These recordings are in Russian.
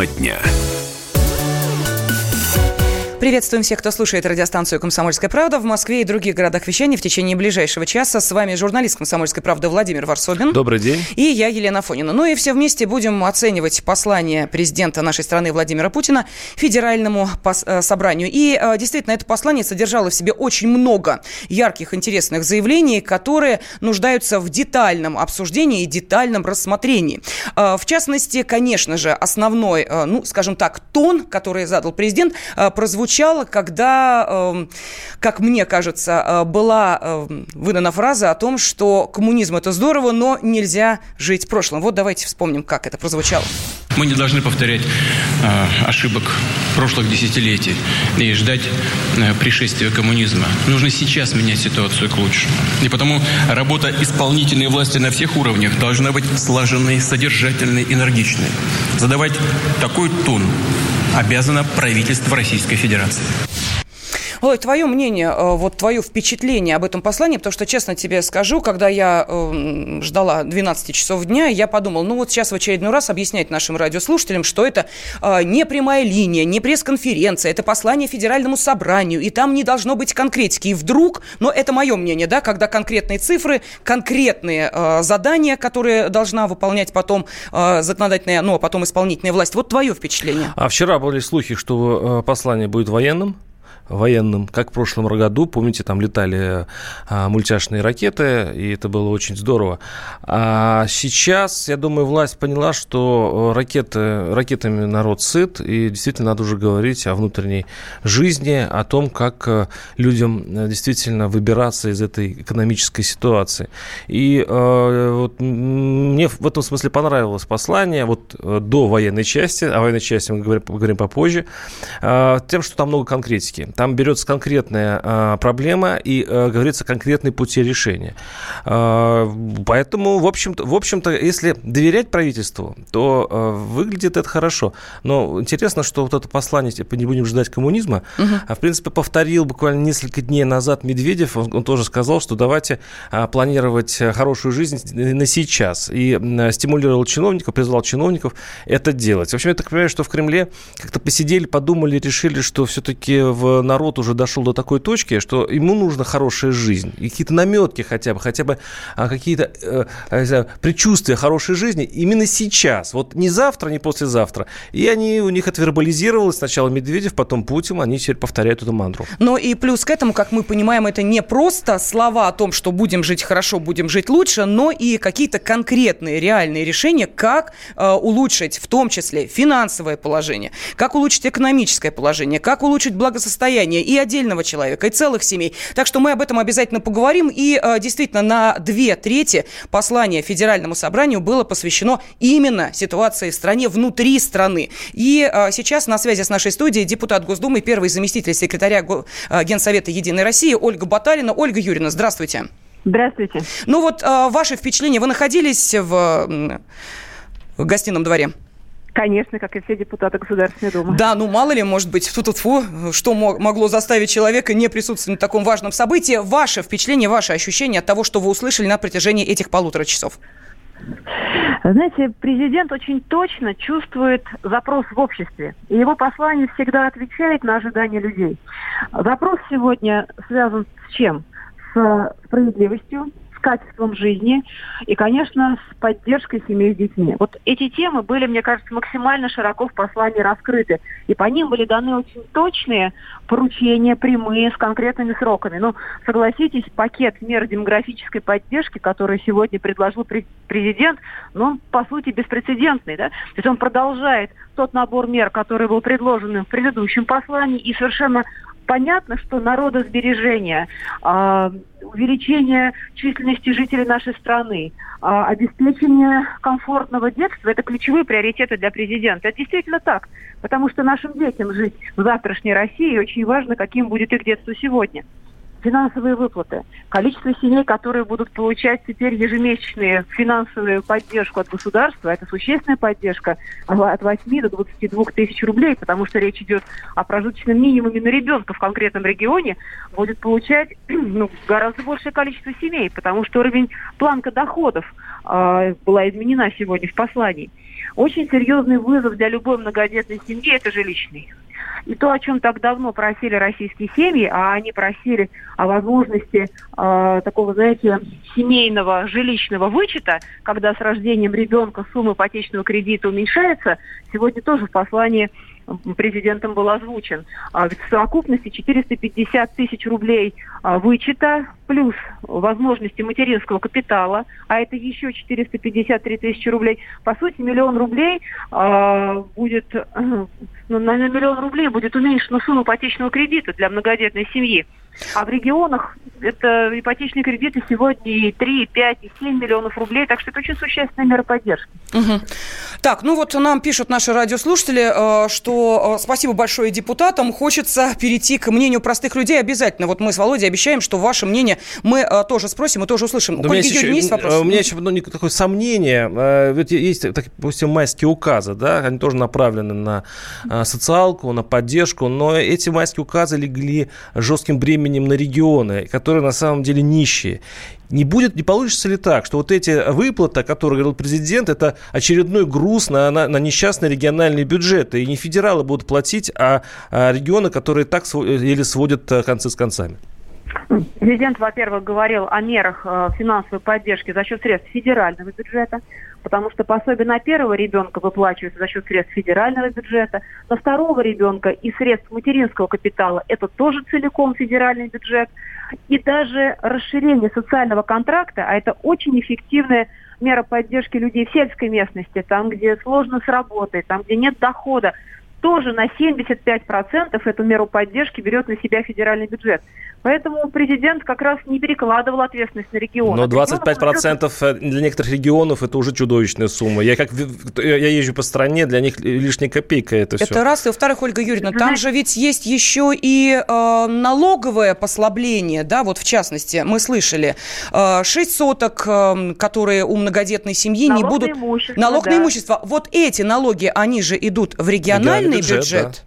Тема дня. Приветствуем всех, кто слушает радиостанцию «Комсомольская правда» в Москве и других городах вещания в течение ближайшего часа. С вами журналист «Комсомольской правды» Владимир Варсобин. Добрый день. И я, Елена Фонина. Ну и все вместе будем оценивать послание президента нашей страны Владимира Путина Федеральному э, собранию. И э, действительно, это послание содержало в себе очень много ярких, интересных заявлений, которые нуждаются в детальном обсуждении и детальном рассмотрении. Э, в частности, конечно же, основной, ну, скажем так, тон, который задал президент, прозвучал прозвучало, когда, эм, как мне кажется, э, была эм, выдана фраза о том, что коммунизм это здорово, но нельзя жить прошлым. Вот давайте вспомним, как это прозвучало. Мы не должны повторять э, ошибок прошлых десятилетий и ждать э, пришествия коммунизма. Нужно сейчас менять ситуацию к лучшему. И потому работа исполнительной власти на всех уровнях должна быть слаженной, содержательной, энергичной. Задавать такой тон, обязано правительство Российской Федерации. Володь, твое мнение, э, вот твое впечатление об этом послании, потому что, честно тебе скажу, когда я э, ждала 12 часов дня, я подумала, ну вот сейчас в очередной раз объяснять нашим радиослушателям, что это э, не прямая линия, не пресс-конференция, это послание Федеральному собранию, и там не должно быть конкретики. И вдруг, но это мое мнение, да, когда конкретные цифры, конкретные э, задания, которые должна выполнять потом законодательная, ну, а потом исполнительная власть. Вот твое впечатление. А вчера были слухи, что послание будет военным военным, как в прошлом году. Помните, там летали а, мультяшные ракеты, и это было очень здорово. А сейчас, я думаю, власть поняла, что ракеты, ракетами народ сыт, и действительно надо уже говорить о внутренней жизни, о том, как э, людям э, действительно выбираться из этой экономической ситуации. И э, вот мне в этом смысле понравилось послание вот э, до военной части, о военной части мы говорим, поговорим попозже, э, тем, что там много конкретики там берется конкретная а, проблема и а, говорится конкретные пути решения. А, поэтому, в общем-то, в общем-то, если доверять правительству, то а, выглядит это хорошо. Но интересно, что вот это послание, типа, не будем ждать коммунизма, угу. а, в принципе, повторил буквально несколько дней назад Медведев, он, он тоже сказал, что давайте а, планировать хорошую жизнь на сейчас. И а, стимулировал чиновников, призвал чиновников это делать. В общем, я так понимаю, что в Кремле как-то посидели, подумали, решили, что все-таки в народ уже дошел до такой точки, что ему нужна хорошая жизнь. И какие-то наметки хотя бы, хотя бы а, какие-то э, знаю, предчувствия хорошей жизни именно сейчас. Вот не завтра, не послезавтра. И они, у них это. Сначала Медведев, потом Путин. Они теперь повторяют эту мантру. Но и плюс к этому, как мы понимаем, это не просто слова о том, что будем жить хорошо, будем жить лучше, но и какие-то конкретные, реальные решения, как э, улучшить в том числе финансовое положение, как улучшить экономическое положение, как улучшить благосостояние состояние и отдельного человека, и целых семей. Так что мы об этом обязательно поговорим. И э, действительно, на две трети послания Федеральному собранию было посвящено именно ситуации в стране, внутри страны. И э, сейчас на связи с нашей студией депутат Госдумы, первый заместитель секретаря э, Генсовета «Единой России» Ольга Баталина. Ольга Юрьевна, здравствуйте. Здравствуйте. Ну вот ваше впечатление, вы находились в, в гостином дворе? Конечно, как и все депутаты Государственной Думы. Да, ну мало ли, может быть, фу -фу что могло заставить человека не присутствовать на таком важном событии. Ваше впечатление, ваше ощущение от того, что вы услышали на протяжении этих полутора часов? Знаете, президент очень точно чувствует запрос в обществе. И его послание всегда отвечает на ожидания людей. Запрос сегодня связан с чем? С справедливостью, качеством жизни и, конечно, с поддержкой семей с детьми. Вот эти темы были, мне кажется, максимально широко в послании раскрыты. И по ним были даны очень точные поручения, прямые, с конкретными сроками. Ну, согласитесь, пакет мер демографической поддержки, который сегодня предложил президент, ну, он, по сути, беспрецедентный. Да? То есть он продолжает тот набор мер, который был предложен в предыдущем послании, и совершенно понятно, что народосбережение, э, увеличение численности жителей нашей страны, э, обеспечение комфортного детства – это ключевые приоритеты для президента. Это действительно так, потому что нашим детям жить в завтрашней России очень важно, каким будет их детство сегодня финансовые выплаты. Количество семей, которые будут получать теперь ежемесячную финансовую поддержку от государства, это существенная поддержка от 8 до 22 тысяч рублей, потому что речь идет о прожиточном минимуме на ребенка в конкретном регионе, будет получать ну, гораздо большее количество семей, потому что уровень планка доходов э, была изменена сегодня в послании. Очень серьезный вызов для любой многодетной семьи – это жилищный. И то, о чем так давно просили российские семьи, а они просили о возможности э, такого, знаете, семейного жилищного вычета, когда с рождением ребенка сумма ипотечного кредита уменьшается, сегодня тоже в послании президентом был озвучен. А в совокупности 450 тысяч рублей а, вычета, плюс возможности материнского капитала, а это еще 453 тысячи рублей. По сути, миллион рублей а, будет, ну, на миллион рублей будет уменьшена сумма ипотечного кредита для многодетной семьи. А в регионах это ипотечные кредиты сегодня и 3, и 5, и 7 миллионов рублей, так что это очень существенная мера поддержки. Угу. Так, ну вот нам пишут наши радиослушатели, э, что э, спасибо большое депутатам, хочется перейти к мнению простых людей обязательно. Вот мы с Володей обещаем, что ваше мнение мы э, тоже спросим и тоже услышим. Да у, меня еще, есть вопрос? у меня еще одно такое сомнение. Ведь есть, допустим, майские указы, да, они тоже направлены на социалку, на поддержку, но эти майские указы легли жестким бременем бременем на регионы, которые на самом деле нищие. Не будет, не получится ли так, что вот эти выплаты, о которых говорил президент, это очередной груз на, на, на несчастные региональные бюджеты, и не федералы будут платить, а, а регионы, которые так или сводят э, концы с концами? Президент, во-первых, говорил о мерах э, финансовой поддержки за счет средств федерального бюджета потому что пособие на первого ребенка выплачивается за счет средств федерального бюджета, на второго ребенка и средств материнского капитала это тоже целиком федеральный бюджет. И даже расширение социального контракта, а это очень эффективная мера поддержки людей в сельской местности, там, где сложно с работой, там, где нет дохода, тоже на 75% эту меру поддержки берет на себя федеральный бюджет. Поэтому президент как раз не перекладывал ответственность на регионы. Но 25% э, для некоторых регионов это уже чудовищная сумма. Я как я езжу по стране, для них лишняя копейка это все. Это раз. И во-вторых, Ольга Юрьевна, там же ведь есть еще и э, налоговое послабление, да, вот в частности, мы слышали, э, 6 соток, э, которые у многодетной семьи налог не будут... Имущество, налог да. на имущество. Вот эти налоги, они же идут в региональный бюджет. бюджет.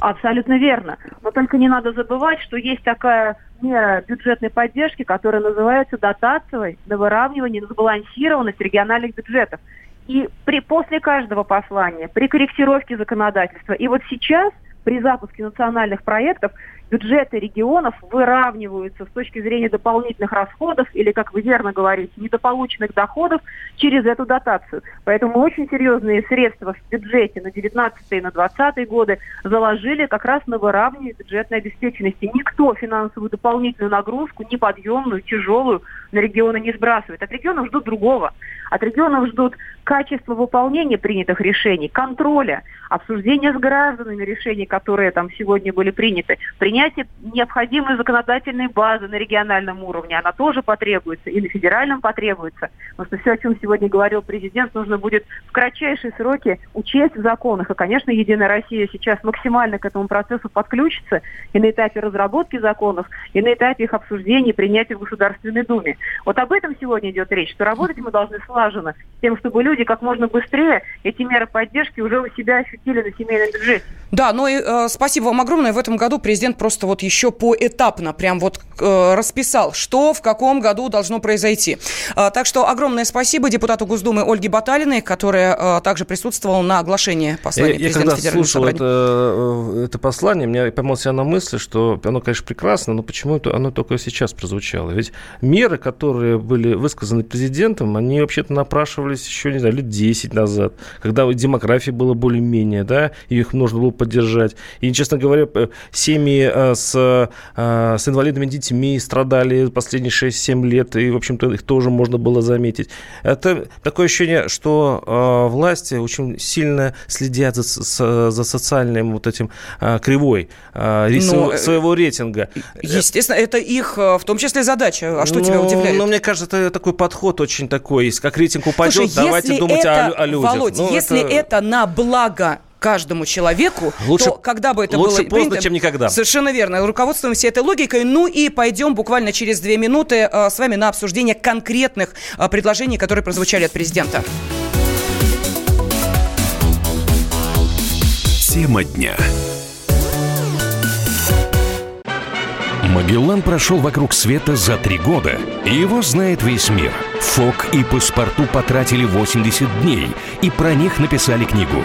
Да. Абсолютно верно. Но только не надо забывать, что есть такая мера бюджетной поддержки, которая называется дотацией на выравнивание, на сбалансированность региональных бюджетов. И при, после каждого послания, при корректировке законодательства, и вот сейчас при запуске национальных проектов бюджеты регионов выравниваются с точки зрения дополнительных расходов или, как вы верно говорите, недополученных доходов через эту дотацию. Поэтому очень серьезные средства в бюджете на 19 и на 20 годы заложили как раз на выравнивание бюджетной обеспеченности. Никто финансовую дополнительную нагрузку, неподъемную, тяжелую, на регионы не сбрасывает. От регионов ждут другого. От регионов ждут качества выполнения принятых решений, контроля, обсуждения с гражданами решений, которые там сегодня были приняты, принятие необходимой законодательной базы на региональном уровне, она тоже потребуется, и на федеральном потребуется. Потому что все, о чем сегодня говорил президент, нужно будет в кратчайшие сроки учесть в законах. И, конечно, Единая Россия сейчас максимально к этому процессу подключится и на этапе разработки законов, и на этапе их обсуждения и принятия в Государственной Думе. Вот об этом сегодня идет речь, что работать мы должны слаженно, с тем, чтобы люди как можно быстрее эти меры поддержки уже у себя ощутили на семейном бюджете. Да, ну и э, спасибо вам огромное. В этом году президент просто вот еще поэтапно прям вот э, расписал, что в каком году должно произойти. Э, так что огромное спасибо депутату Госдумы Ольге Баталиной, которая э, также присутствовала на оглашении послания я, президента я когда слушал это, э, это послание, меня поймал себя на мысли, что оно, конечно, прекрасно, но почему это оно только сейчас прозвучало? Ведь меры, которые были высказаны президентом, они вообще-то напрашивались еще, не знаю, лет 10 назад, когда демография была более-менее, да, и их нужно было поддержать. И, честно говоря, семьи с, э, с инвалидными детьми страдали последние 6-7 лет, и, в общем-то, их тоже можно было заметить. Это такое ощущение, что э, власти очень сильно следят за, за социальным вот этим кривой ну, своего рейтинга. Естественно, это их в том числе задача. А что ну, тебя удивляет? Ну, мне кажется, это такой подход очень такой, как рейтинг упадет, Слушай, давайте думать это, о, о людях. Володь, ну, если это... это на благо каждому человеку, лучше, то когда бы это лучше было поздно, принято, чем никогда. Совершенно верно. Руководствуемся этой логикой. Ну и пойдем буквально через две минуты э, с вами на обсуждение конкретных э, предложений, которые прозвучали от президента. Тема дня. Магеллан прошел вокруг света за три года, и его знает весь мир – ФОК и паспорту потратили 80 дней и про них написали книгу.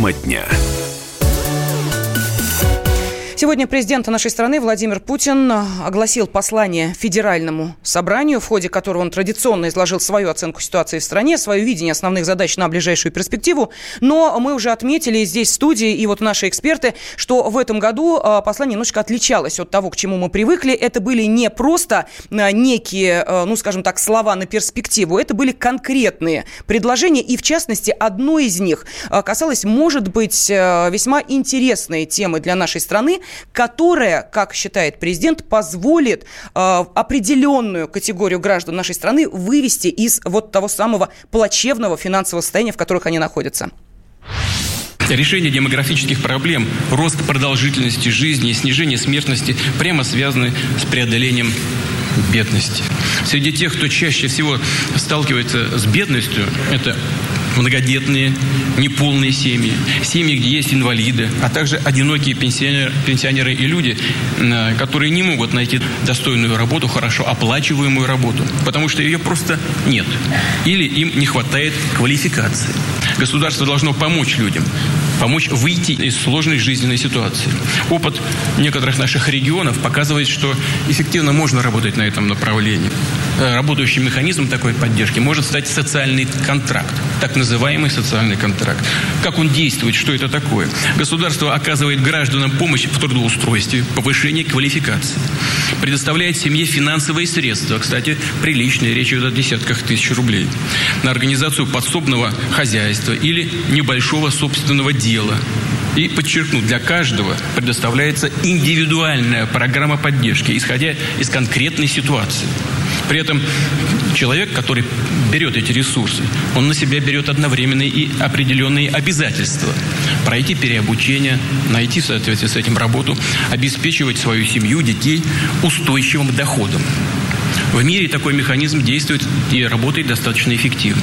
Тема дня. Сегодня президент нашей страны Владимир Путин огласил послание Федеральному собранию, в ходе которого он традиционно изложил свою оценку ситуации в стране, свое видение основных задач на ближайшую перспективу. Но мы уже отметили здесь в студии и вот наши эксперты, что в этом году а, послание немножко отличалось от того, к чему мы привыкли. Это были не просто а, некие, а, ну, скажем так, слова на перспективу, это были конкретные предложения, и в частности, одно из них касалось, может быть, весьма интересной темы для нашей страны, которая, как считает президент, позволит э, определенную категорию граждан нашей страны вывести из вот того самого плачевного финансового состояния, в которых они находятся. Решение демографических проблем, рост продолжительности жизни и снижение смертности прямо связаны с преодолением бедности. Среди тех, кто чаще всего сталкивается с бедностью, это многодетные, неполные семьи, семьи, где есть инвалиды, а также одинокие пенсионеры, пенсионеры и люди, которые не могут найти достойную работу, хорошо оплачиваемую работу, потому что ее просто нет. Или им не хватает квалификации. Государство должно помочь людям, помочь выйти из сложной жизненной ситуации. Опыт некоторых наших регионов показывает, что эффективно можно работать на этом направлении. Э, работающий механизм такой поддержки может стать социальный контракт, так называемый социальный контракт. Как он действует, что это такое? Государство оказывает гражданам помощь в трудоустройстве, повышении квалификации, предоставляет семье финансовые средства, кстати, приличные, речь идет о десятках тысяч рублей, на организацию подсобного хозяйства или небольшого собственного дела. И подчеркну, для каждого предоставляется индивидуальная программа поддержки, исходя из конкретной ситуации. При этом человек, который берет эти ресурсы, он на себя берет одновременные и определенные обязательства. Пройти переобучение, найти в соответствии с этим работу, обеспечивать свою семью, детей устойчивым доходом. В мире такой механизм действует и работает достаточно эффективно.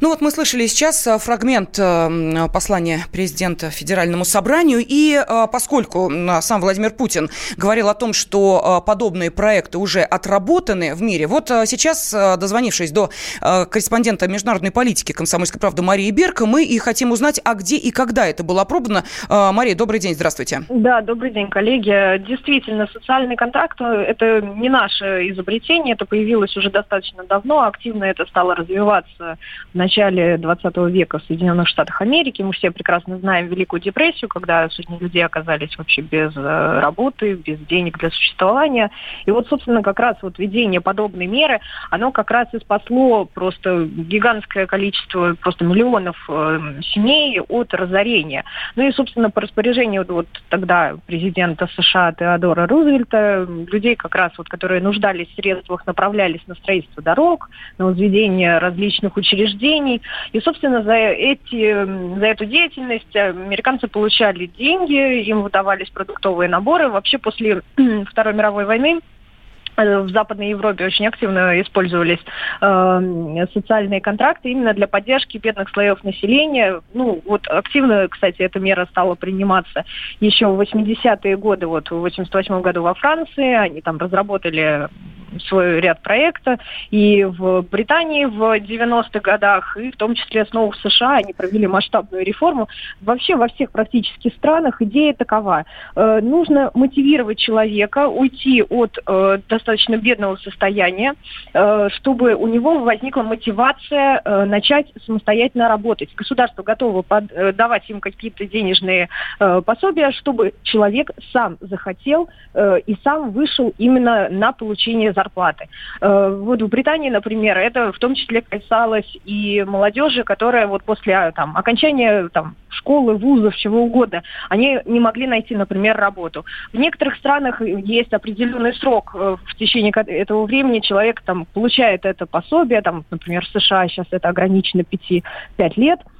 Ну вот мы слышали сейчас э, фрагмент э, послания президента Федеральному собранию, и э, поскольку сам Владимир Путин говорил о том, что подобные проекты уже отработаны в мире, вот сейчас, дозвонившись до корреспондента международной политики «Комсомольской правды» Марии Берка, мы и хотим узнать, а где и когда это было опробовано. Мария, добрый день, здравствуйте. Да, добрый день, коллеги. Действительно, социальный контракт – это не наше изобретение, это появилось уже достаточно давно, активно это стало развиваться в 20 века в Соединенных Штатах Америки. Мы все прекрасно знаем Великую депрессию, когда сотни людей оказались вообще без э, работы, без денег для существования. И вот, собственно, как раз вот введение подобной меры, оно как раз и спасло просто гигантское количество, просто миллионов э, семей от разорения. Ну и, собственно, по распоряжению вот тогда президента США Теодора Рузвельта, людей как раз вот, которые нуждались в средствах, направлялись на строительство дорог, на возведение различных учреждений, компаний. И, собственно, за, эти, за эту деятельность американцы получали деньги, им выдавались продуктовые наборы. Вообще после Второй мировой войны Э, в Западной Европе очень активно использовались э, социальные контракты именно для поддержки бедных слоев населения. Ну, вот активно, кстати, эта мера стала приниматься еще в 80-е годы, вот в 88 году во Франции. Они там разработали свой ряд проекта. И в Британии в 90-х годах, и в том числе снова в США, они провели масштабную реформу. Вообще во всех практически странах идея такова. Э, нужно мотивировать человека уйти от э, достаточно бедного состояния, э, чтобы у него возникла мотивация начать самостоятельно работать. Государство готово давать им какие-то денежные пособия, чтобы человек сам захотел и сам вышел именно на получение зарплаты. Вот в Британии, например, это в том числе касалось и молодежи, которая вот после там, окончания там, школы, вузов, чего угодно, они не могли найти, например, работу. В некоторых странах есть определенный срок, в течение этого времени человек там, получает это пособие, там, например, в США сейчас это ограничено 5 лет –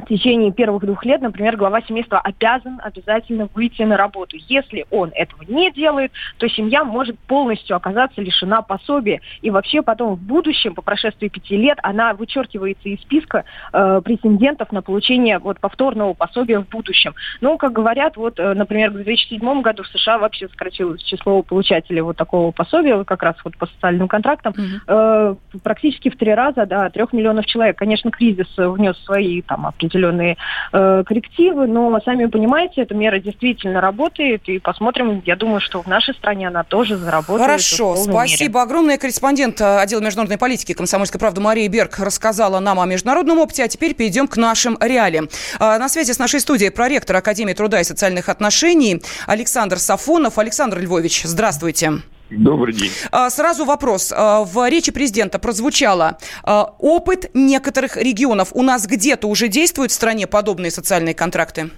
в течение первых двух лет, например, глава семейства обязан обязательно выйти на работу. Если он этого не делает, то семья может полностью оказаться лишена пособия. И вообще потом в будущем, по прошествии пяти лет, она вычеркивается из списка э, претендентов на получение вот, повторного пособия в будущем. Ну, как говорят, вот, э, например, в 2007 году в США вообще сократилось число получателей вот такого пособия, как раз вот по социальным контрактам, э, практически в три раза, да, трех миллионов человек. Конечно, кризис внес свои там определенные определенные э, коррективы, но, сами понимаете, эта мера действительно работает, и посмотрим, я думаю, что в нашей стране она тоже заработает. Хорошо, спасибо мере. огромное. Корреспондент э, отдела международной политики комсомольской правды Мария Берг рассказала нам о международном опыте, а теперь перейдем к нашим реалиям. Э, на связи с нашей студией проректор Академии труда и социальных отношений Александр Сафонов. Александр Львович, здравствуйте. Добрый день. А, сразу вопрос. А, в речи президента прозвучало а, опыт некоторых регионов. У нас где-то уже действуют в стране подобные социальные контракты?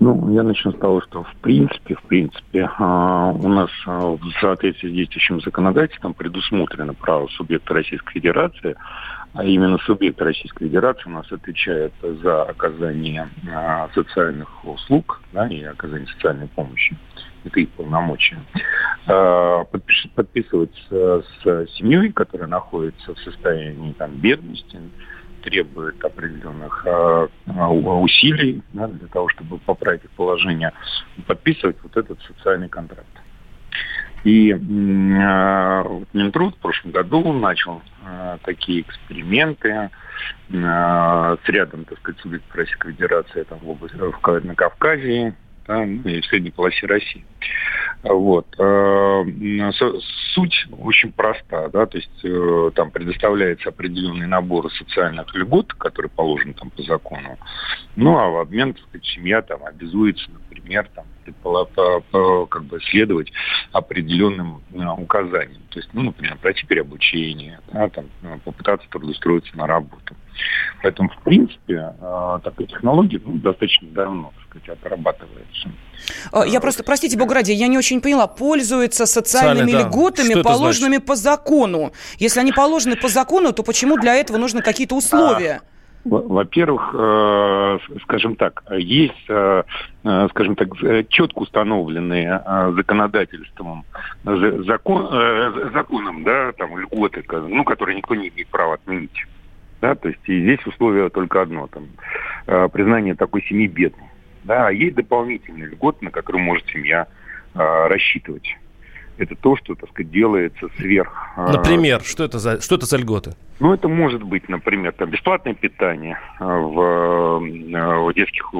Ну, я начну с того, что в принципе, в принципе, у нас в соответствии с действующим законодательством предусмотрено право субъекта Российской Федерации, а именно субъект Российской Федерации у нас отвечает за оказание социальных услуг да, и оказание социальной помощи это полномочия, а, подписываться с семьей, которая находится в состоянии там, бедности, требует определенных э, усилий да, для того, чтобы поправить их положение, подписывать вот этот социальный контракт. И э, Минтруд в прошлом году начал э, такие эксперименты э, с рядом, так сказать, субъектов Российской Федерации там, в области, в, на Кавказе, да, ну, и в средней полосе России. Вот. Э, суть очень проста, да, то есть э, там предоставляется определенный набор социальных льгот, которые положены там по закону, ну а в обмен, так сказать, семья там обязуется, например, там как бы следовать определенным э, указаниям. То есть, ну, например, пройти переобучение, да, там, попытаться трудоустроиться на работу. Поэтому, в принципе, такая технология ну, достаточно давно, так сказать, отрабатывается. Я просто, простите, Бог ради, я не очень поняла, пользуются социальными Социально, льготами, положенными по закону. Если они положены по закону, то почему для этого нужны какие-то условия? Во-первых, э, скажем так, есть, э, э, скажем так, четко установленные законодательством закон, законом, да, там льготы, ну, которые никто не имеет права отменить. Да, то есть и здесь условие только одно, там, признание такой семьи бедной. Да, а есть дополнительные льготы, на которые может семья а, рассчитывать. Это то, что, так сказать, делается сверх. А, Например, что это за, что это за льготы? Ну, это может быть, например, там, бесплатное питание а, в, в детских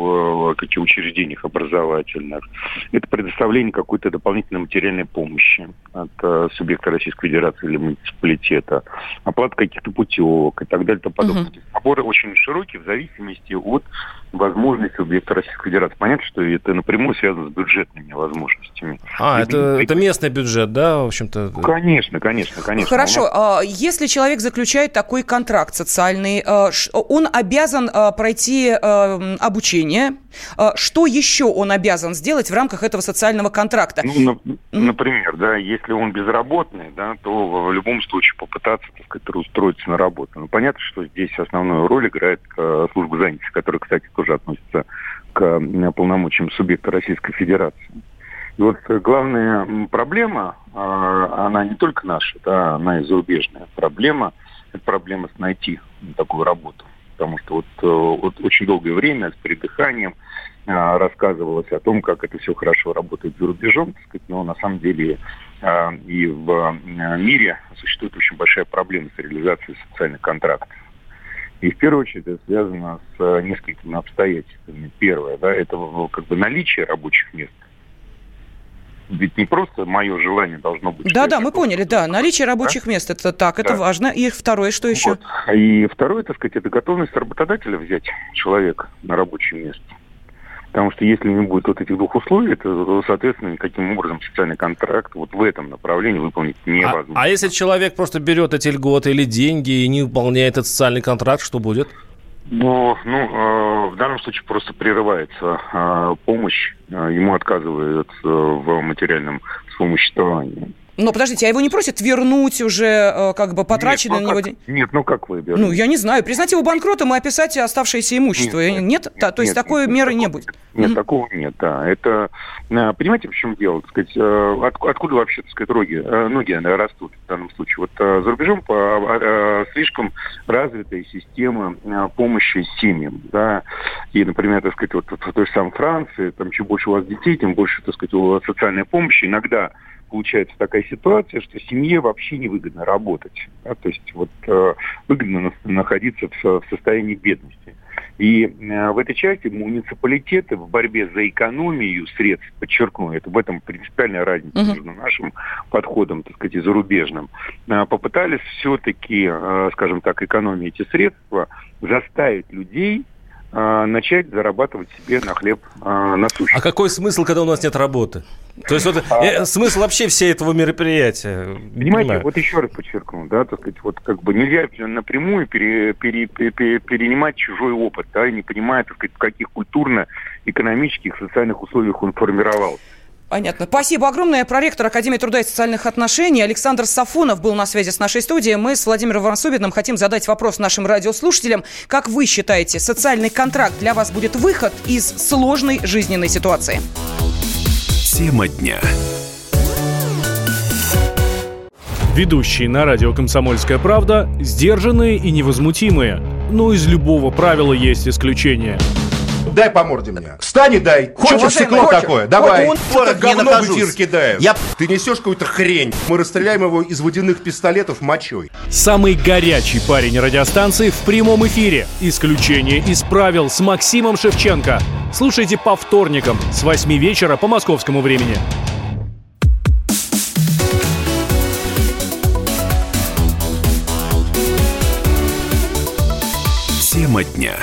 каких учреждениях образовательных. Это предоставление какой-то дополнительной материальной помощи от а, субъекта Российской Федерации или муниципалитета, оплата каких-то путевок и так далее и тому подобное. Угу. Наборы очень широкие в зависимости от возможностей субъекта Российской Федерации. Понятно, что это напрямую связано с бюджетными возможностями. А, это, это местный бюджет, да, в общем-то? Конечно, конечно, конечно. Хорошо. Нас... Если человек заключает такой контракт социальный, э, он обязан э, пройти э, обучение. Что еще он обязан сделать в рамках этого социального контракта? Ну, например, да, если он безработный, да, то в любом случае попытаться, так сказать, устроиться на работу. Ну, понятно, что здесь основную роль играет служба занятости, которая, кстати, тоже относится к полномочиям субъекта Российской Федерации. И вот главная проблема, она не только наша, да, она и зарубежная проблема – это проблема с найти такую работу. Потому что вот, э, вот очень долгое время с передыханием а, рассказывалось о том, как это все хорошо работает за рубежом, так сказать, но на самом деле а, и в мире существует очень большая проблема с реализацией социальных контрактов. И в первую очередь это связано с несколькими обстоятельствами. Первое, да, это как бы наличие рабочих мест ведь не просто мое желание должно быть. Да, да, мы поняли, да. Наличие рабочих да? мест это так, это да. важно. И второе, что еще? Вот. И второе, так сказать, это готовность работодателя взять человека на рабочее место. Потому что если не будет вот этих двух условий, то, соответственно, никаким образом социальный контракт вот в этом направлении выполнить невозможно. А, а если человек просто берет эти льготы или деньги и не выполняет этот социальный контракт, что будет? Ну, ну э, в данном случае просто прерывается э, помощь, э, ему отказывают в материальном вспомоществовании. Но подождите, а его не просят вернуть уже э, как бы потраченные нет, ну, на него деньги? Нет, ну как вы Ну, я не знаю. Признать его банкротом и описать оставшееся имущество. Нет? нет, нет, нет то есть нет, такой нет, меры нет, не будет? Нет, mm такого нет, да. Это, э, понимаете, в чем дело? Так сказать, э, от, откуда вообще, так сказать, ноги, ноги растут в данном случае? Вот за рубежом по, слишком развитая система помощи семьям, да. И, например, так сказать, вот в той же самой Франции, там, чем больше у вас детей, тем больше, так сказать, у вас социальная помощь. Иногда получается такая ситуация, что семье вообще невыгодно работать. Да? То есть вот э, выгодно находиться в, в состоянии бедности. И э, в этой части муниципалитеты в борьбе за экономию средств, подчеркну, это в этом принципиальная разница uh-huh. между нашим подходом, так сказать, и зарубежным, э, попытались все-таки, э, скажем так, экономить эти средства, заставить людей начать зарабатывать себе на хлеб а, насущный. А какой смысл, когда у нас нет работы? То есть вот а... э, смысл вообще всей этого мероприятия? Понимаете, понимаю. вот еще раз подчеркну, да, так сказать, вот как бы нельзя напрямую пере, пере, пере, перенимать чужой опыт, да, и не понимая, так сказать, в каких культурно-экономических, социальных условиях он формировался. Понятно. Спасибо огромное. Проректор Академии труда и социальных отношений Александр Сафонов был на связи с нашей студией. Мы с Владимиром Варсобиным хотим задать вопрос нашим радиослушателям. Как вы считаете, социальный контракт для вас будет выход из сложной жизненной ситуации? Тема дня. Ведущие на радио «Комсомольская правда» сдержанные и невозмутимые. Но из любого правила есть исключение – дай по морде мне. Встань и дай. Хочешь стекло такое? Давай. Это говно в эфир кидает. Я... Ты несешь какую-то хрень. Мы расстреляем его из водяных пистолетов мочой. Самый горячий парень радиостанции в прямом эфире. Исключение из правил с Максимом Шевченко. Слушайте по вторникам с 8 вечера по московскому времени. Тема дня.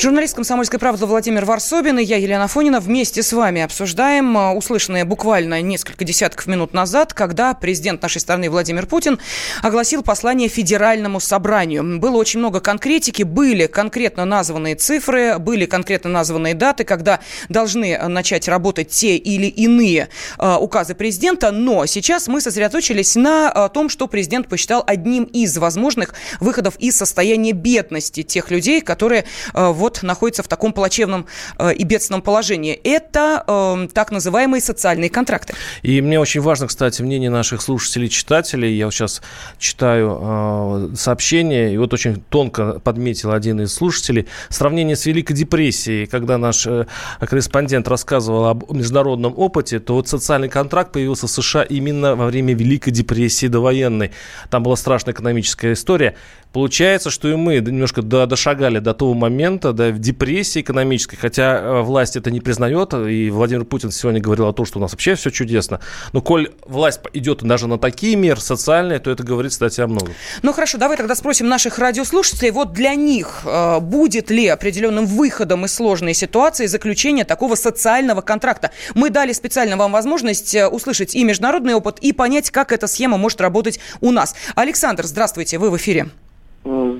Журналист «Комсомольской правды» Владимир Варсобин и я, Елена Фонина, вместе с вами обсуждаем а, услышанное буквально несколько десятков минут назад, когда президент нашей страны Владимир Путин огласил послание Федеральному собранию. Было очень много конкретики, были конкретно названные цифры, были конкретно названные даты, когда должны начать работать те или иные э, указы президента, но сейчас мы сосредоточились на том, что президент посчитал одним из возможных выходов из состояния бедности тех людей, которые вот вот находится в таком плачевном э, и бедственном положении. Это э, так называемые социальные контракты. И мне очень важно, кстати, мнение наших слушателей, читателей. Я вот сейчас читаю э, сообщение, и вот очень тонко подметил один из слушателей. Сравнение с Великой депрессией, когда наш э, корреспондент рассказывал об международном опыте, то вот социальный контракт появился в США именно во время Великой депрессии довоенной. Там была страшная экономическая история. Получается, что и мы немножко дошагали до того момента, да, в депрессии экономической, хотя э, власть это не признает, и Владимир Путин сегодня говорил о том, что у нас вообще все чудесно. Но коль власть идет даже на такие меры социальные, то это говорит, кстати, о многом. Ну хорошо, давай тогда спросим наших радиослушателей, вот для них э, будет ли определенным выходом из сложной ситуации заключение такого социального контракта? Мы дали специально вам возможность э, услышать и международный опыт, и понять, как эта схема может работать у нас. Александр, здравствуйте, вы в эфире.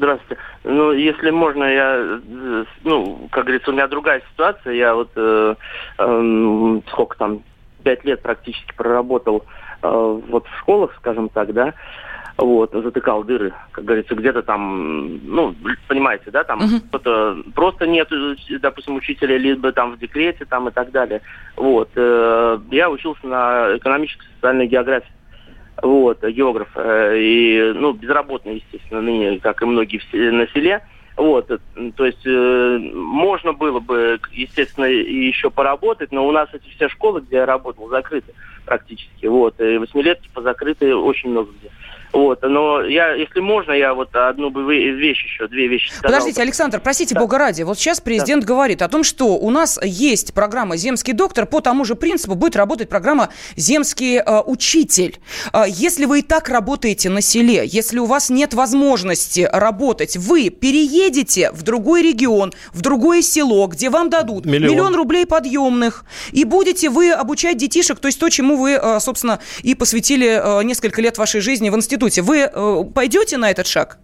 Здравствуйте. Ну, если можно, я, ну, как говорится, у меня другая ситуация. Я вот э, э, сколько там, пять лет практически проработал э, вот в школах, скажем так, да, вот, затыкал дыры, как говорится, где-то там, ну, понимаете, да, там uh-huh. кто-то просто нет, допустим, учителя, либо там в декрете, там и так далее. Вот, э, я учился на экономической социальной географии вот, географ, э, и, ну, безработный, естественно, ныне, как и многие на селе, вот, э, то есть э, можно было бы, естественно, еще поработать, но у нас эти все школы, где я работал, закрыты. практически. Вот. И восьмилетки позакрыты очень много где. Вот, но я, если можно, я вот одну бы вещь еще, две вещи сказал. Подождите, Александр, простите, да. бога ради, вот сейчас президент да. говорит о том, что у нас есть программа «Земский доктор», по тому же принципу будет работать программа «Земский э, учитель». Э, если вы и так работаете на селе, если у вас нет возможности работать, вы переедете в другой регион, в другое село, где вам дадут миллион, миллион рублей подъемных, и будете вы обучать детишек, то есть то, чему вы, э, собственно, и посвятили э, несколько лет вашей жизни в институте институте. Вы э, пойдете на этот шаг?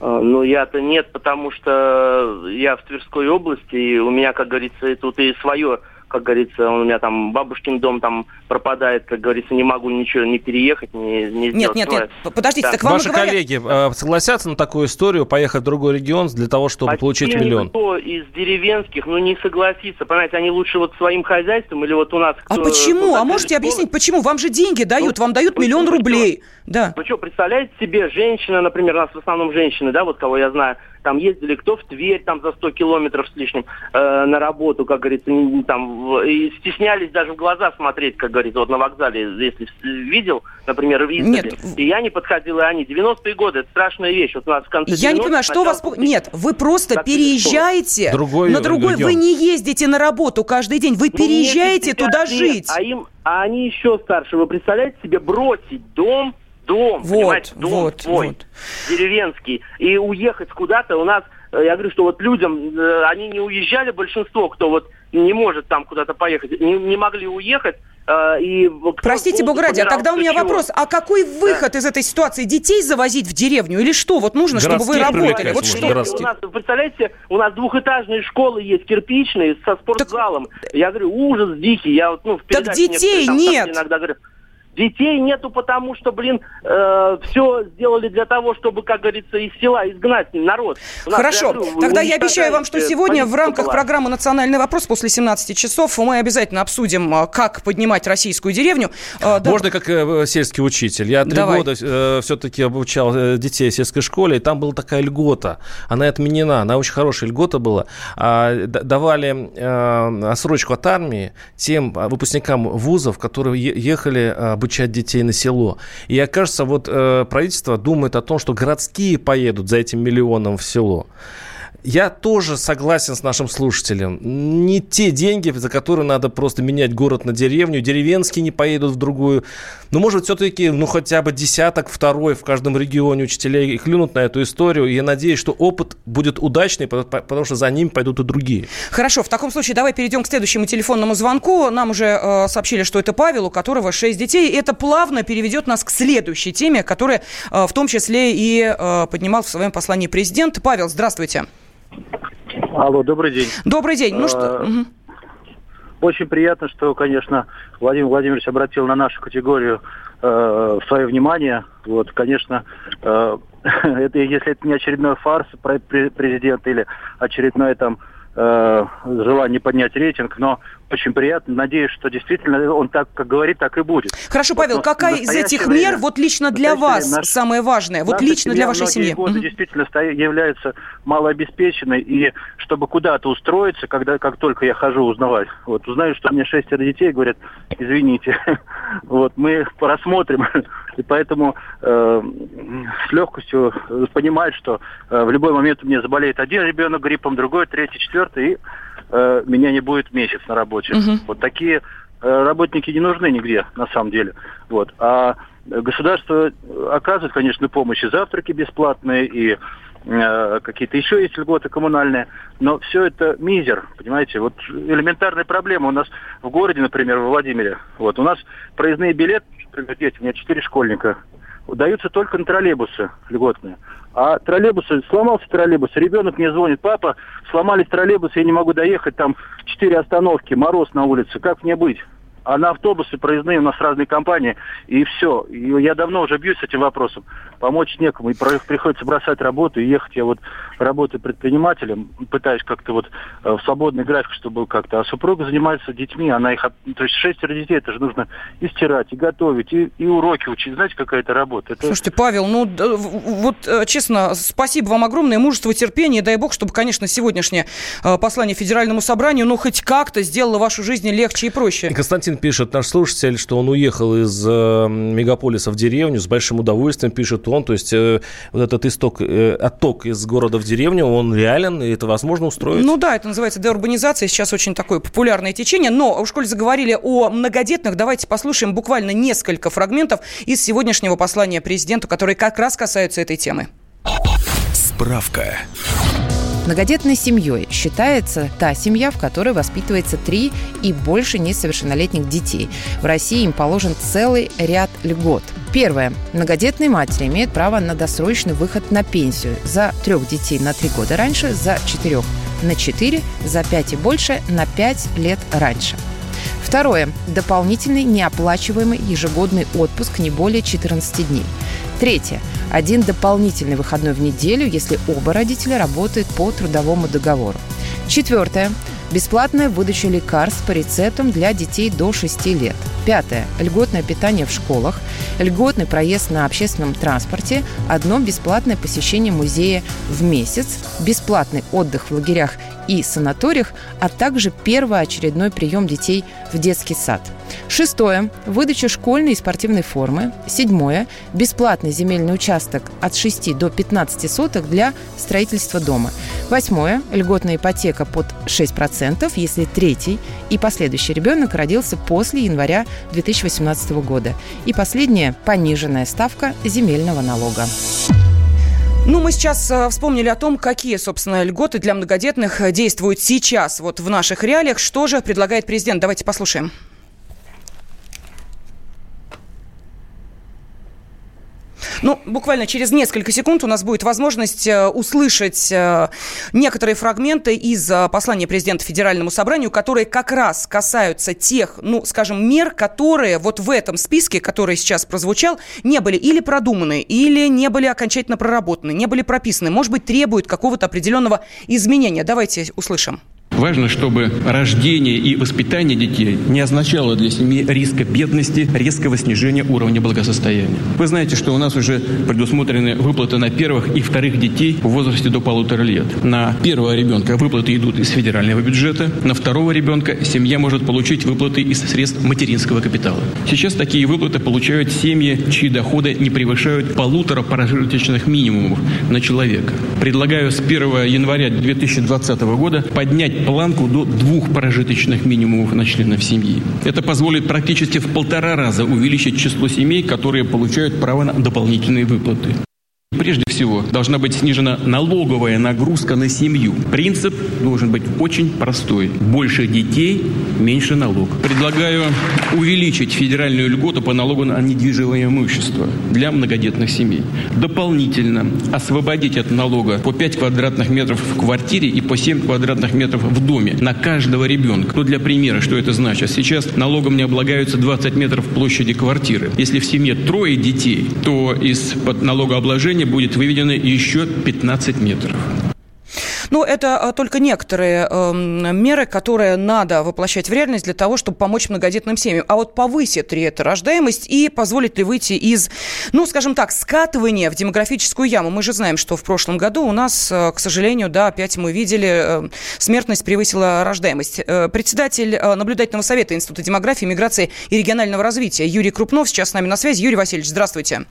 А, ну, я-то нет, потому что я в Тверской области, и у меня, как говорится, тут и свое как говорится, у меня там бабушкин дом там пропадает, как говорится, не могу ничего не переехать, не, не сделать. Нет, нет, нет, подождите, да. так вам Ваши говорят... коллеги э, согласятся на такую историю, поехать в другой регион для того, чтобы а получить миллион? Кто из деревенских, ну, не согласится, понимаете, они лучше вот своим хозяйством или вот у нас... А кто, почему? Кто а можете школы? объяснить, почему? Вам же деньги дают, ну, вам дают миллион рублей. Да. Ну что, представляете себе, женщина, например, у нас в основном женщины, да, вот кого я знаю, там ездили кто в Тверь там за 100 километров с лишним э, на работу, как говорится, не, там, и стеснялись даже в глаза смотреть, как говорится, вот на вокзале, если видел, например, в Нет. и я не подходил, и они. 90-е годы, это страшная вещь. Вот у нас в конце Я не понимаю, что вас... Нет, вы просто переезжаете другой, на другой, регион. вы не ездите на работу каждый день, вы ну, переезжаете туда лет, жить. А, им, а они еще старше, вы представляете себе бросить дом, дом, вот, понимаете, дом вот, свой, вот. деревенский, и уехать куда-то у нас, э, я говорю, что вот людям, э, они не уезжали, большинство, кто вот не может там куда-то поехать, не, не могли уехать, э, и Простите, Бог ради, а тогда у меня чего? вопрос, а какой выход да. из этой ситуации? Детей завозить в деревню или что? Вот нужно, чтобы вы работали. Вот что? У нас, представляете, у нас двухэтажные школы есть, кирпичные, со спортзалом. Так... Я говорю, ужас дикий. Я вот, ну, в так детей нет. Иногда говорю, Детей нету, потому что, блин, э, все сделали для того, чтобы, как говорится, из села изгнать народ. Хорошо. Говорю, Тогда я обещаю вам, что сегодня в рамках была. программы «Национальный вопрос» после 17 часов мы обязательно обсудим, э, как поднимать российскую деревню. Э, да. Можно как э, сельский учитель. Я три Давай. года э, все-таки обучал э, детей в сельской школе, и там была такая льгота. Она отменена. Она очень хорошая льгота была. А, давали э, отсрочку от армии тем выпускникам вузов, которые ехали обучать детей на село. И окажется, вот э, правительство думает о том, что городские поедут за этим миллионом в село. Я тоже согласен с нашим слушателем. Не те деньги, за которые надо просто менять город на деревню. Деревенские не поедут в другую. Ну, может, все-таки, ну, хотя бы десяток, второй в каждом регионе учителей и клюнут на эту историю. И я надеюсь, что опыт будет удачный, потому что за ним пойдут и другие. Хорошо, в таком случае давай перейдем к следующему телефонному звонку. Нам уже э, сообщили, что это Павел, у которого 6 детей. И это плавно переведет нас к следующей теме, которая э, в том числе и э, поднимал в своем послании президент. Павел, здравствуйте. Алло, добрый день. Добрый день. Ну что? А, очень приятно, что, конечно, Владимир Владимирович обратил на нашу категорию э, свое внимание. Вот, конечно, э, это если это не очередной фарс президента или очередной там э, желание поднять рейтинг, но очень приятно. Надеюсь, что действительно он так, как говорит, так и будет. Хорошо, Павел, вот, какая из этих время, мер вот лично для вас наш, самое важное? Вот лично для вашей семьи? годы действительно является малообеспеченной, и чтобы куда-то устроиться, когда как только я хожу узнавать, вот узнаю, что у меня шестеро детей, говорят, извините, вот мы рассмотрим, и поэтому э, с легкостью понимают, что э, в любой момент у меня заболеет один ребенок гриппом, другой, третий, четвертый, и э, меня не будет месяц на работе. Угу. Вот такие э, работники не нужны нигде, на самом деле. Вот. А государство оказывает, конечно, помощь и завтраки бесплатные, и э, какие-то еще есть льготы коммунальные, но все это мизер, понимаете, вот элементарная проблема у нас в городе, например, в Владимире, вот у нас проездные билеты, дети, у меня четыре школьника, даются только на троллейбусы льготные. А троллейбусы, сломался троллейбус, ребенок мне звонит, папа, сломались троллейбусы, я не могу доехать, там четыре остановки, мороз на улице, как мне быть? а на автобусы проездные у нас разные компании, и все. И я давно уже бьюсь с этим вопросом. Помочь некому, и приходится бросать работу, и ехать я вот работаю предпринимателем, пытаюсь как-то вот э, в свободный график, чтобы был как-то. А супруга занимается детьми, она их... То есть шестеро детей, это же нужно и стирать, и готовить, и, и уроки учить. Знаете, какая это работа? Это... Слушайте, Павел, ну вот э, честно, спасибо вам огромное, мужество, терпение, дай бог, чтобы, конечно, сегодняшнее э, послание Федеральному собранию, ну хоть как-то сделало вашу жизнь легче и проще. Константин удовольствием, пишет наш слушатель, что он уехал из э, мегаполиса в деревню, с большим удовольствием, пишет он. То есть э, вот этот исток, э, отток из города в деревню, он реален, и это возможно устроить? Ну да, это называется деурбанизация, сейчас очень такое популярное течение. Но, уж коль заговорили о многодетных, давайте послушаем буквально несколько фрагментов из сегодняшнего послания президенту, которые как раз касаются этой темы. Справка. Многодетной семьей считается та семья, в которой воспитывается три и больше несовершеннолетних детей. В России им положен целый ряд льгот. Первое. Многодетные матери имеют право на досрочный выход на пенсию за трех детей на три года раньше, за четырех на четыре, за пять и больше на пять лет раньше. Второе. Дополнительный неоплачиваемый ежегодный отпуск не более 14 дней. Третье. Один дополнительный выходной в неделю, если оба родителя работают по трудовому договору. Четвертое. Бесплатная выдача лекарств по рецептам для детей до 6 лет. Пятое. Льготное питание в школах, льготный проезд на общественном транспорте, одно бесплатное посещение музея в месяц, бесплатный отдых в лагерях и санаториях, а также первоочередной прием детей в детский сад. Шестое. Выдача школьной и спортивной формы. Седьмое. Бесплатный земельный участок от 6 до 15 соток для строительства дома. Восьмое. Льготная ипотека под 6%, если третий и последующий ребенок родился после января 2018 года. И последнее. Пониженная ставка земельного налога. Ну, мы сейчас э, вспомнили о том, какие, собственно, льготы для многодетных э, действуют сейчас, вот в наших реалиях. Что же предлагает президент? Давайте послушаем. Ну, буквально через несколько секунд у нас будет возможность э, услышать э, некоторые фрагменты из э, послания президента Федеральному собранию, которые как раз касаются тех, ну, скажем, мер, которые вот в этом списке, который сейчас прозвучал, не были или продуманы, или не были окончательно проработаны, не были прописаны, может быть, требуют какого-то определенного изменения. Давайте услышим. Важно, чтобы рождение и воспитание детей не означало для семьи риска бедности, резкого снижения уровня благосостояния. Вы знаете, что у нас уже предусмотрены выплаты на первых и вторых детей в возрасте до полутора лет. На первого ребенка выплаты идут из федерального бюджета, на второго ребенка семья может получить выплаты из средств материнского капитала. Сейчас такие выплаты получают семьи, чьи доходы не превышают полутора прожиточных минимумов на человека. Предлагаю с 1 января 2020 года поднять планку до двух прожиточных минимумов на членов семьи. Это позволит практически в полтора раза увеличить число семей, которые получают право на дополнительные выплаты. Прежде всего, должна быть снижена налоговая нагрузка на семью. Принцип должен быть очень простой. Больше детей, меньше налог. Предлагаю увеличить федеральную льготу по налогу на недвижимое имущество для многодетных семей. Дополнительно освободить от налога по 5 квадратных метров в квартире и по 7 квадратных метров в доме на каждого ребенка. Ну, для примера, что это значит? Сейчас налогом не облагаются 20 метров площади квартиры. Если в семье трое детей, то из под налогообложения будет выведено еще 15 метров. Ну, это а, только некоторые э, меры, которые надо воплощать в реальность для того, чтобы помочь многодетным семьям. А вот повысит ли это рождаемость и позволит ли выйти из, ну, скажем так, скатывания в демографическую яму? Мы же знаем, что в прошлом году у нас, э, к сожалению, да, опять мы видели, э, смертность превысила рождаемость. Э, председатель э, наблюдательного совета Института демографии, миграции и регионального развития Юрий Крупнов сейчас с нами на связи. Юрий Васильевич, здравствуйте.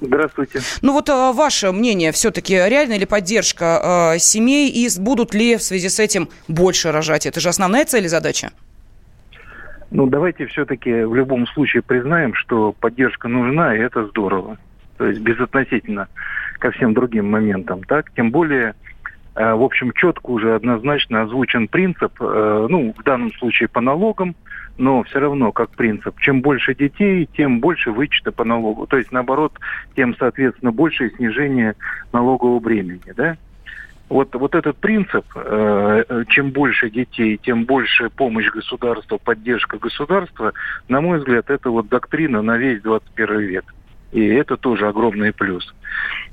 Здравствуйте. Ну вот а, ваше мнение, все-таки реальна ли поддержка а, семей и будут ли в связи с этим больше рожать? Это же основная цель и задача. Ну давайте все-таки в любом случае признаем, что поддержка нужна, и это здорово. То есть безотносительно ко всем другим моментам. Так? Тем более, в общем, четко уже однозначно озвучен принцип, э, ну, в данном случае по налогам, но все равно, как принцип, чем больше детей, тем больше вычета по налогу. То есть, наоборот, тем, соответственно, больше снижение налогового бремени, да? Вот, вот этот принцип, э, чем больше детей, тем больше помощь государства, поддержка государства, на мой взгляд, это вот доктрина на весь 21 век. И это тоже огромный плюс.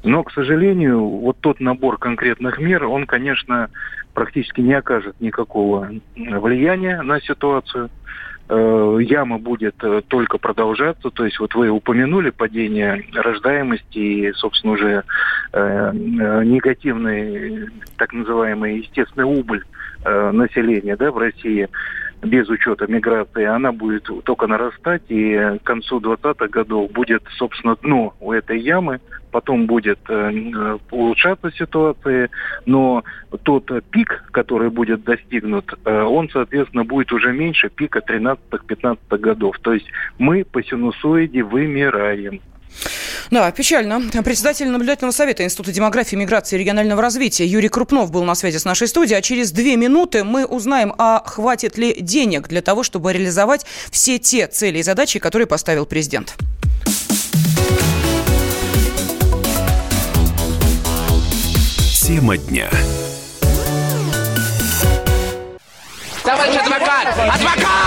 Но, к сожалению, вот тот набор конкретных мер, он, конечно, практически не окажет никакого влияния на ситуацию. Э, яма будет э, только продолжаться. То есть вот вы упомянули падение рождаемости и, собственно, уже э, негативный, так называемый естественный убыль населения да, в России. Без учета миграции, она будет только нарастать, и к концу 2020 годов будет, собственно, дно у этой ямы, потом будет э, улучшаться ситуация, но тот пик, который будет достигнут, э, он, соответственно, будет уже меньше пика 13-15 годов. То есть мы по синусоиде вымираем. Да, печально. Председатель наблюдательного совета Института демографии, миграции и регионального развития Юрий Крупнов был на связи с нашей студией. А через две минуты мы узнаем, а хватит ли денег для того, чтобы реализовать все те цели и задачи, которые поставил президент. Тема дня. Товарищ адвокат! Адвокат!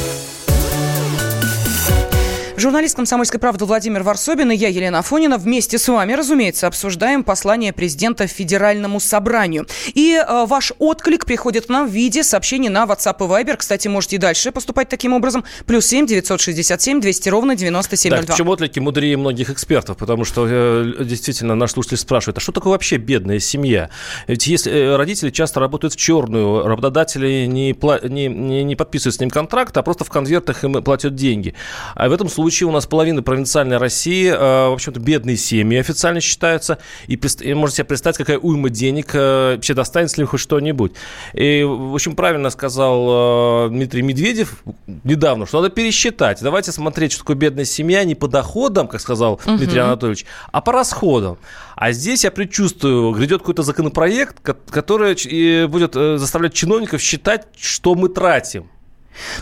Журналист «Комсомольской правды» Владимир Варсобин и я, Елена Афонина, вместе с вами, разумеется, обсуждаем послание президента Федеральному собранию. И э, ваш отклик приходит к нам в виде сообщений на WhatsApp и Viber. Кстати, можете и дальше поступать таким образом. Плюс семь девятьсот шестьдесят семь двести ровно девяносто семь ноль два. Почему отклики мудрее многих экспертов? Потому что э, действительно наш слушатель спрашивает, а что такое вообще бедная семья? Ведь если э, родители часто работают в черную, работодатели не, не, не, не подписывают с ним контракт, а просто в конвертах им платят деньги. А в этом случае случае у нас половина провинциальной России, э, в общем-то, бедные семьи официально считаются. И, и можете себе представить, какая уйма денег э, вообще достанется ли хоть что-нибудь. И, в общем, правильно сказал э, Дмитрий Медведев недавно, что надо пересчитать. Давайте смотреть, что такое бедная семья не по доходам, как сказал угу. Дмитрий Анатольевич, а по расходам. А здесь я предчувствую, грядет какой-то законопроект, который будет заставлять чиновников считать, что мы тратим.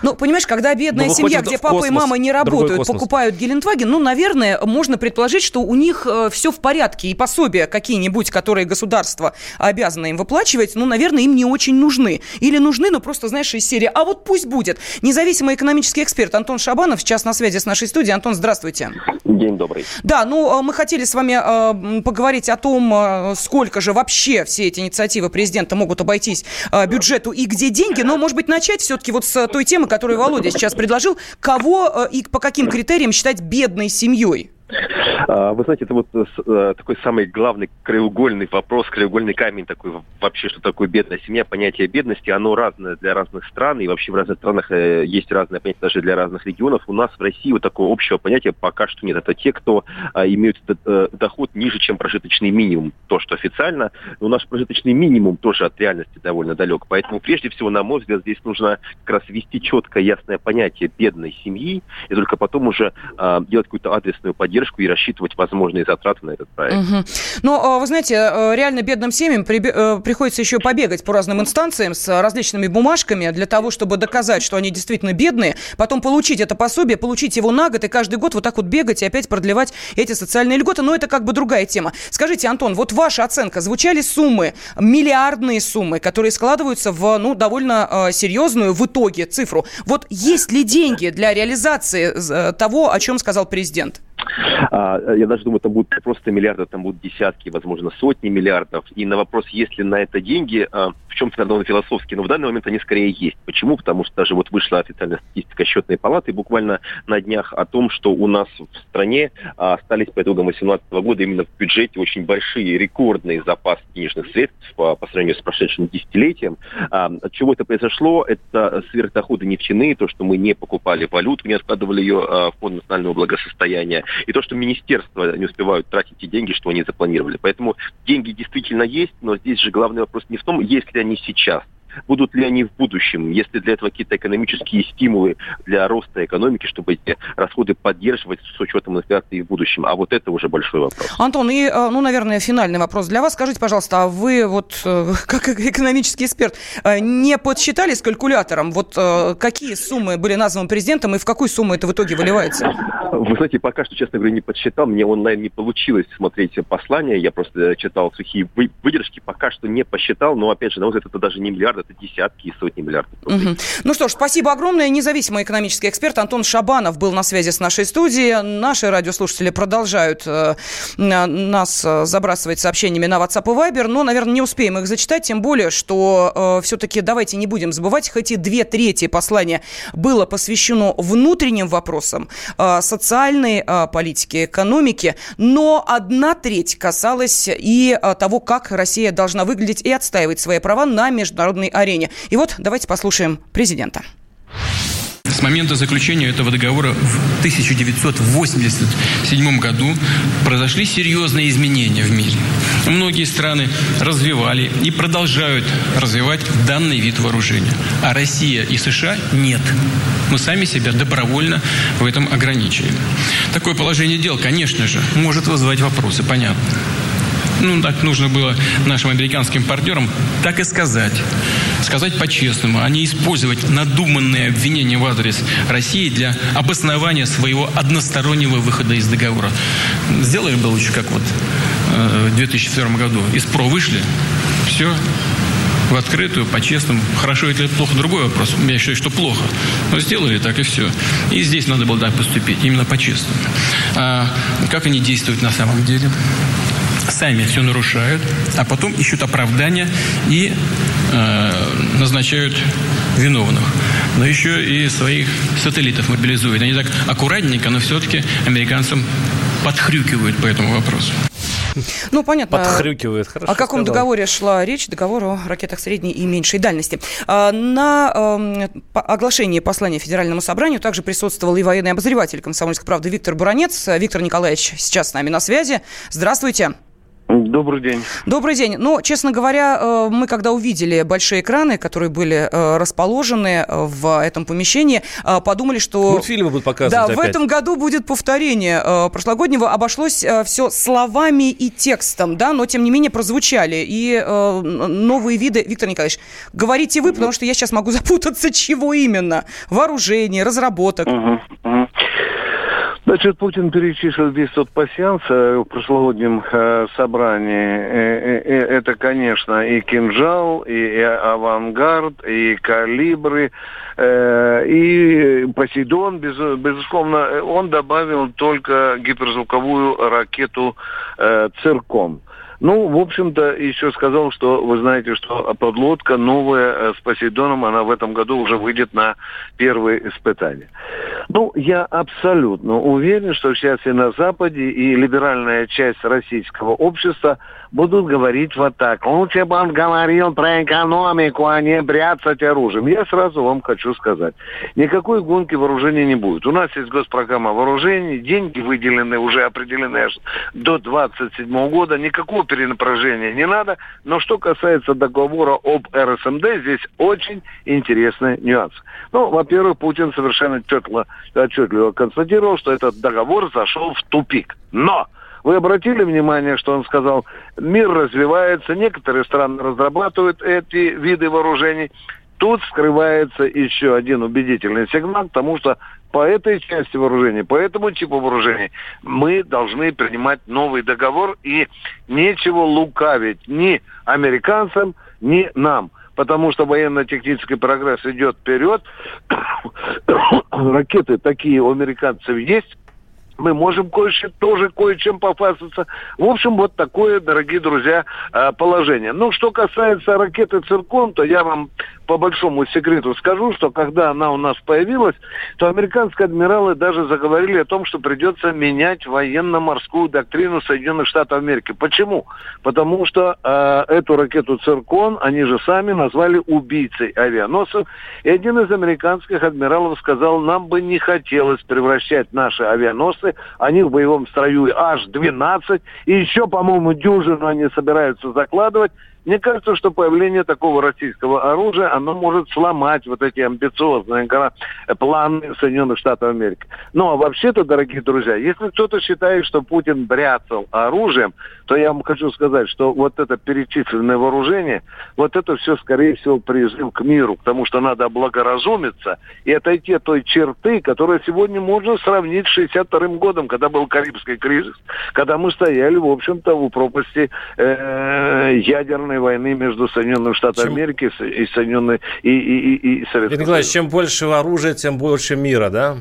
Ну, понимаешь, когда бедная ну, семья, где папа и мама не работают, покупают Гелендваген, ну, наверное, можно предположить, что у них э, все в порядке, и пособия какие-нибудь, которые государство обязано им выплачивать, ну, наверное, им не очень нужны. Или нужны, но просто, знаешь, из серии «А вот пусть будет». Независимый экономический эксперт Антон Шабанов сейчас на связи с нашей студией. Антон, здравствуйте. День добрый. Да, ну, э, мы хотели с вами э, поговорить о том, э, сколько же вообще все эти инициативы президента могут обойтись э, бюджету и где деньги, но, может быть, начать все-таки вот с той темы, которую Володя сейчас предложил, кого э, и по каким критериям считать бедной семьей? А, вы знаете, это вот э, такой самый главный краеугольный вопрос, краеугольный камень такой вообще, что такое бедная семья, понятие бедности, оно разное для разных стран, и вообще в разных странах э, есть разное понятие даже для разных регионов. У нас в России вот такого общего понятия пока что нет. Это те, кто а, имеют э, доход ниже, чем прожиточный минимум, то, что официально. Но наш прожиточный минимум тоже от реальности довольно далек. Поэтому прежде всего, на мой взгляд, здесь нужно как раз ввести четкое, ясное понятие бедной семьи, и только потом уже а, делать какую-то адресную поддержку и рассчитывать возможные затраты на этот проект. Угу. Но, вы знаете, реально бедным семьям при, приходится еще побегать по разным инстанциям с различными бумажками для того, чтобы доказать, что они действительно бедные, потом получить это пособие, получить его на год и каждый год вот так вот бегать и опять продлевать эти социальные льготы. Но это как бы другая тема. Скажите, Антон, вот ваша оценка. Звучали суммы, миллиардные суммы, которые складываются в ну, довольно э, серьезную в итоге цифру. Вот есть ли деньги для реализации э, того, о чем сказал президент? А, я даже думаю, там будут просто миллиарды, там будут десятки, возможно, сотни миллиардов. И на вопрос, есть ли на это деньги, а, в чем-то, наверное, философский, но в данный момент они скорее есть. Почему? Потому что даже вот вышла официальная статистика счетной палаты буквально на днях о том, что у нас в стране а, остались по итогам 2018 года именно в бюджете очень большие, рекордные запасы денежных средств по, по сравнению с прошедшим десятилетием. От чего это произошло? Это сверхдоходы нефтяные, то, что мы не покупали валюту, не откладывали ее в фонд национального благосостояния и то, что министерства не успевают тратить те деньги, что они запланировали. Поэтому деньги действительно есть, но здесь же главный вопрос не в том, есть ли они сейчас, будут ли они в будущем, есть ли для этого какие-то экономические стимулы для роста экономики, чтобы эти расходы поддерживать с учетом инфляции в будущем. А вот это уже большой вопрос. Антон, и, э, ну, наверное, финальный вопрос для вас. Скажите, пожалуйста, а вы вот э, как экономический эксперт э, не подсчитали с калькулятором, вот какие суммы были названы президентом и в какую сумму это в итоге выливается? Вы знаете, пока что, честно говоря, не подсчитал. Мне онлайн не получилось смотреть послание. Я просто читал сухие выдержки. Пока что не посчитал. Но, опять же, на мой взгляд, это даже не миллиард, это десятки и сотни миллиардов рублей. Угу. Ну что ж, спасибо огромное. Независимый экономический эксперт Антон Шабанов был на связи с нашей студией. Наши радиослушатели продолжают э, нас э, забрасывать сообщениями на WhatsApp и Viber, но, наверное, не успеем их зачитать, тем более, что э, все-таки давайте не будем забывать, хоть и две трети послания было посвящено внутренним вопросам э, социальной э, политики, экономики, но одна треть касалась и э, того, как Россия должна выглядеть и отстаивать свои права на международной арене. И вот давайте послушаем президента. С момента заключения этого договора в 1987 году произошли серьезные изменения в мире. Многие страны развивали и продолжают развивать данный вид вооружения. А Россия и США нет. Мы сами себя добровольно в этом ограничили. Такое положение дел, конечно же, может вызвать вопросы, понятно ну, так нужно было нашим американским партнерам так и сказать. Сказать по-честному, а не использовать надуманные обвинения в адрес России для обоснования своего одностороннего выхода из договора. Сделали бы лучше, как вот э, в 2002 году. Из ПРО вышли, все, в открытую, по-честному. Хорошо или плохо, другой вопрос. Я считаю, что плохо. Но сделали так и все. И здесь надо было так поступить, именно по-честному. А как они действуют на самом деле? Сами все нарушают, а потом ищут оправдания и э, назначают виновных. Но еще и своих сателлитов мобилизуют. Они так аккуратненько, но все-таки американцам подхрюкивают по этому вопросу. Ну, понятно. Подхрюкивает, хорошо О каком сказал. договоре шла речь? Договор о ракетах средней и меньшей дальности. А, на эм, оглашении послания Федеральному собранию также присутствовал и военный обозреватель «Комсомольской правды» Виктор Буранец. Виктор Николаевич сейчас с нами на связи. Здравствуйте. Добрый день. Добрый день. Ну, честно говоря, э, мы когда увидели большие экраны, которые были э, расположены э, в этом помещении, подумали, что... Мультфильмы будут показывать Да, опять. в этом году будет повторение прошлогоднего. Обошлось все словами и текстом, да, но тем не менее прозвучали. И новые виды... Виктор Николаевич, говорите вы, потому что я сейчас могу запутаться, чего именно. Вооружение, разработок. Угу, угу. Значит, Путин перечислил весь тот пассианс э, в прошлогоднем э, собрании. Э, это, конечно, и кинжал, и, авангард, и калибры, и Посейдон, без, безусловно. Он добавил только гиперзвуковую ракету «Циркон». Ну, в общем-то, еще сказал, что вы знаете, что подлодка новая э, с Посейдоном, она в этом году уже выйдет на первые испытания. Ну, я абсолютно уверен, что сейчас и на Западе, и либеральная часть российского общества будут говорить вот так. Лучше бы он говорил про экономику, а не бряцать оружием. Я сразу вам хочу сказать. Никакой гонки вооружений не будет. У нас есть госпрограмма вооружений, деньги выделены, уже определены аж до 27 года. Никакого перенапряжения не надо. Но что касается договора об РСМД, здесь очень интересный нюанс. Ну, во-первых, Путин совершенно четко, отчетливо констатировал, что этот договор зашел в тупик. Но вы обратили внимание, что он сказал, мир развивается, некоторые страны разрабатывают эти виды вооружений. Тут скрывается еще один убедительный сигнал к тому, что по этой части вооружений, по этому типу вооружений мы должны принимать новый договор и нечего лукавить ни американцам, ни нам потому что военно-технический прогресс идет вперед. Ракеты такие у американцев есть, мы можем кое-чем тоже кое-чем пофасаться. В общем, вот такое, дорогие друзья, э, положение. Ну, что касается ракеты «Циркон», то я вам по большому секрету скажу, что когда она у нас появилась, то американские адмиралы даже заговорили о том, что придется менять военно-морскую доктрину Соединенных Штатов Америки. Почему? Потому что э, эту ракету «Циркон» они же сами назвали убийцей авианосцев. И один из американских адмиралов сказал, нам бы не хотелось превращать наши авианосцы, они в боевом строю аж 12, и еще, по-моему, дюжину они собираются закладывать. Мне кажется, что появление такого российского оружия, оно может сломать вот эти амбициозные планы Соединенных Штатов Америки. Ну, а вообще-то, дорогие друзья, если кто-то считает, что Путин бряцал оружием, то я вам хочу сказать, что вот это перечисленное вооружение, вот это все, скорее всего, призыв к миру, потому что надо облагоразумиться и отойти от той черты, которая сегодня можно сравнить с 62 годом, когда был Карибский кризис, когда мы стояли, в общем-то, у пропасти э, ядерной войны между Соединенными Штатами чем... Америки и Соединенные и, и, и, и Советским Николаевич, чем больше оружия, тем больше мира, да?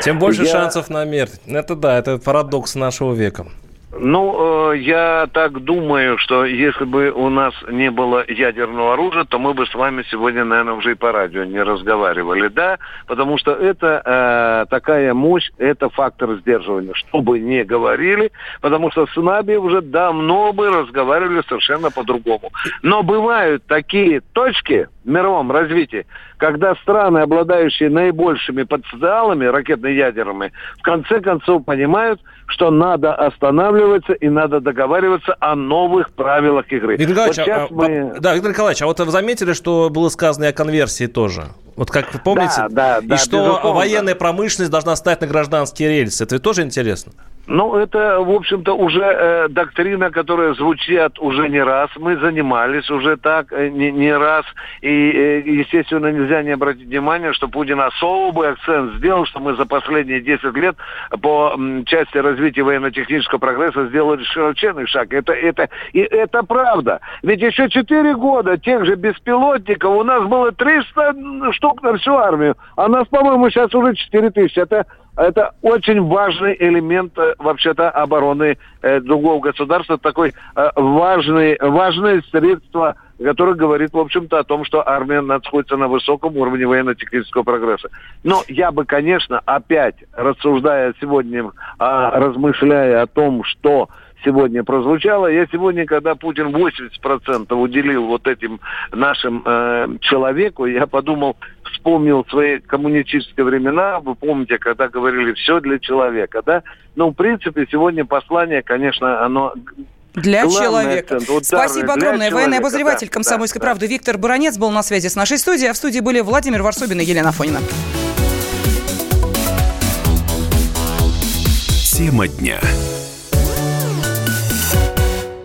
Тем больше я... шансов на мир. Это да, это парадокс нашего века. Ну, э, я так думаю, что если бы у нас не было ядерного оружия, то мы бы с вами сегодня, наверное, уже и по радио не разговаривали, да? Потому что это э, такая мощь, это фактор сдерживания, что бы ни говорили, потому что с нами уже давно бы разговаривали совершенно по-другому. Но бывают такие точки в мировом развитии, когда страны, обладающие наибольшими потенциалами ракетно-ядерными, в конце концов понимают, что надо останавливаться и надо договариваться о новых правилах игры. Виктор Николаевич, вот а, мы... да, Виктор Николаевич, а вот вы заметили, что было сказано и о конверсии тоже? Вот как вы помните? Да, да, да, и что безусловно. военная промышленность должна стать на гражданские рельсы. Это тоже интересно? Ну, это, в общем-то, уже э, доктрина, которая звучит уже не раз. Мы занимались уже так э, не, не раз. И, э, естественно, нельзя не обратить внимание, что Путин особый акцент сделал, что мы за последние 10 лет по м, части развития военно-технического прогресса сделали широченный шаг. Это, это, и это правда. Ведь еще 4 года тех же беспилотников у нас было 300 штук на всю армию. А нас, по-моему, сейчас уже 4 тысячи. Это это очень важный элемент э, вообще-то обороны э, другого государства, такой э, важный, важное средство, которое говорит, в общем-то, о том, что армия находится на высоком уровне военно-технического прогресса. Но я бы, конечно, опять, рассуждая сегодня, а, размышляя о том, что сегодня прозвучало. Я сегодня, когда Путин 80% уделил вот этим нашим э, человеку, я подумал, вспомнил свои коммунистические времена. Вы помните, когда говорили «все для человека», да? Ну, в принципе, сегодня послание, конечно, оно для Главный человека. Акцент, Спасибо огромное. Для Военный обозреватель да, «Комсомольской да, правды» да. Виктор Баранец был на связи с нашей студией, а в студии были Владимир Варсобин и Елена Фонина. Тема дня.